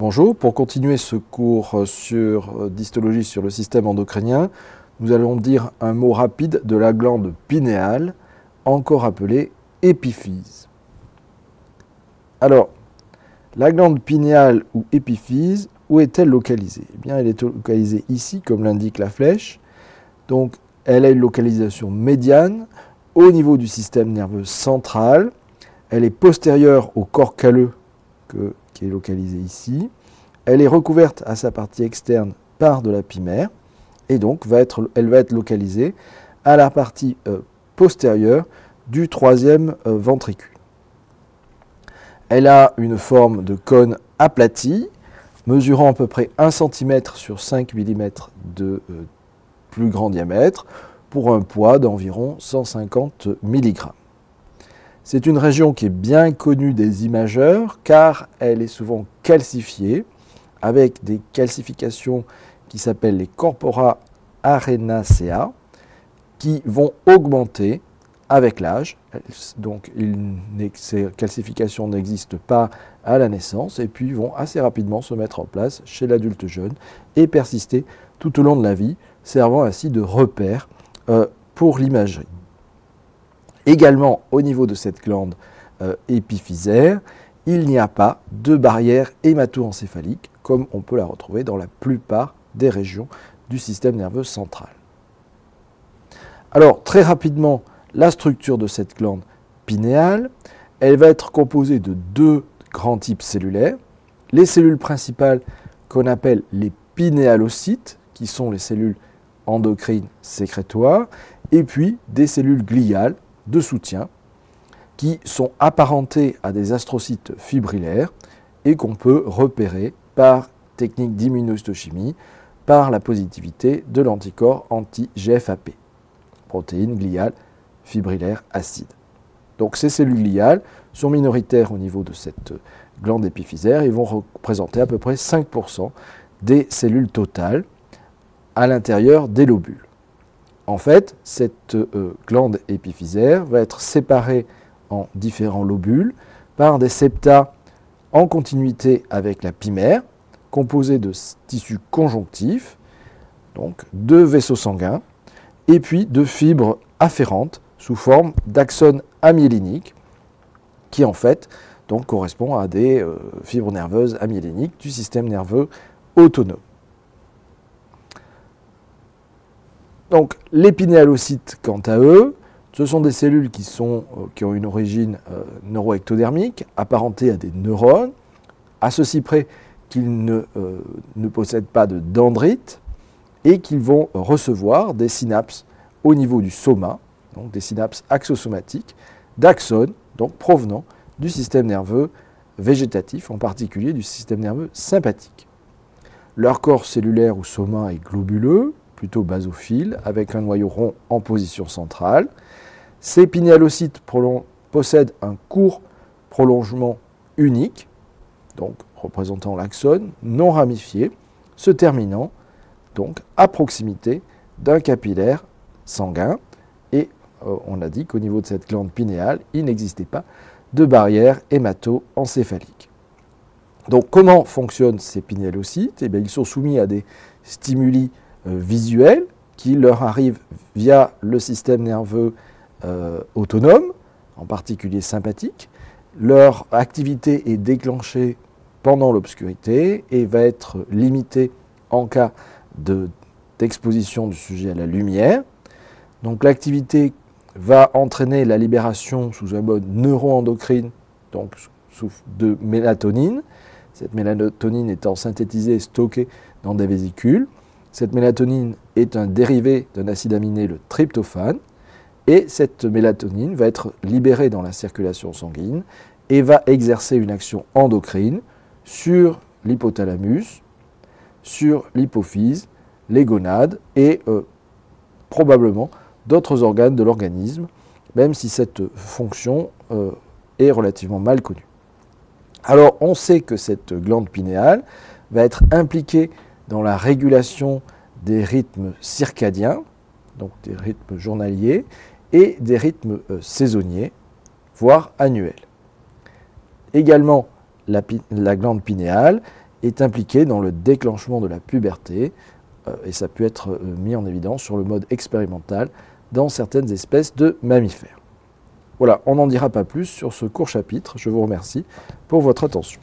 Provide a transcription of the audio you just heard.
Bonjour, pour continuer ce cours sur d'histologie sur le système endocrinien, nous allons dire un mot rapide de la glande pinéale, encore appelée épiphyse. Alors, la glande pinéale ou épiphyse, où est-elle localisée? Eh bien, elle est localisée ici, comme l'indique la flèche. Donc, elle a une localisation médiane au niveau du système nerveux central. Elle est postérieure au corps calleux qui est localisé ici. Elle est recouverte à sa partie externe par de la pimère et donc va être, elle va être localisée à la partie euh, postérieure du troisième euh, ventricule. Elle a une forme de cône aplati, mesurant à peu près 1 cm sur 5 mm de euh, plus grand diamètre, pour un poids d'environ 150 mg. C'est une région qui est bien connue des imageurs car elle est souvent calcifiée avec des calcifications qui s'appellent les corpora arenacea qui vont augmenter avec l'âge. Donc ces calcifications n'existent pas à la naissance et puis vont assez rapidement se mettre en place chez l'adulte jeune et persister tout au long de la vie, servant ainsi de repère euh, pour l'imagerie. Également, au niveau de cette glande euh, épiphysaire, il n'y a pas de barrière hémato-encéphalique comme on peut la retrouver dans la plupart des régions du système nerveux central. Alors, très rapidement, la structure de cette glande pinéale, elle va être composée de deux grands types cellulaires. Les cellules principales qu'on appelle les pinéalocytes, qui sont les cellules endocrines sécrétoires, et puis des cellules gliales de soutien qui sont apparentées à des astrocytes fibrillaires et qu'on peut repérer par technique d'immunohistochimie par la positivité de l'anticorps anti-GFAP, protéine gliale fibrillaire acide. Donc ces cellules gliales sont minoritaires au niveau de cette glande épiphysaire et vont représenter à peu près 5% des cellules totales à l'intérieur des lobules. En fait, cette euh, glande épiphysaire va être séparée en différents lobules par des septa en continuité avec la pimère, composés de tissus conjonctifs, donc deux vaisseaux sanguins, et puis de fibres afférentes sous forme d'axones amyéliniques, qui en fait donc, correspond à des euh, fibres nerveuses amyéliniques du système nerveux autonome. Donc l'épinalocyte, quant à eux, ce sont des cellules qui, euh, ont une origine euh, neuroectodermique, apparentées à des neurones, à ceci près qu'ils ne, euh, ne, possèdent pas de dendrites et qu'ils vont recevoir des synapses au niveau du soma, donc des synapses axosomatiques, d'axones, donc provenant du système nerveux végétatif, en particulier du système nerveux sympathique. Leur corps cellulaire ou soma est globuleux, plutôt basophile, avec un noyau rond en position centrale. Ces pinéalocytes possèdent un court prolongement unique, donc représentant l'axone, non ramifié, se terminant donc à proximité d'un capillaire sanguin. Et euh, on a dit qu'au niveau de cette glande pinéale, il n'existait pas de barrière hémato-encéphalique. Donc comment fonctionnent ces pinéalocytes eh bien, Ils sont soumis à des stimuli visuels qui leur arrivent via le système nerveux euh, autonome, en particulier sympathique. Leur activité est déclenchée pendant l'obscurité et va être limitée en cas d'exposition du sujet à la lumière. Donc l'activité va entraîner la libération sous un mode neuroendocrine, donc de mélatonine. Cette mélatonine étant synthétisée et stockée dans des vésicules. Cette mélatonine est un dérivé d'un acide aminé, le tryptophane, et cette mélatonine va être libérée dans la circulation sanguine et va exercer une action endocrine sur l'hypothalamus, sur l'hypophyse, les gonades et euh, probablement d'autres organes de l'organisme, même si cette fonction euh, est relativement mal connue. Alors on sait que cette glande pinéale va être impliquée dans la régulation des rythmes circadiens, donc des rythmes journaliers, et des rythmes euh, saisonniers, voire annuels. Également, la, glande pinéale est impliqué dans le déclenchement de la puberté, et ça peut être mis en évidence sur le mode expérimental dans certaines espèces de mammifères. Voilà, on n'en dira pas plus sur ce court chapitre. Je vous remercie pour votre attention.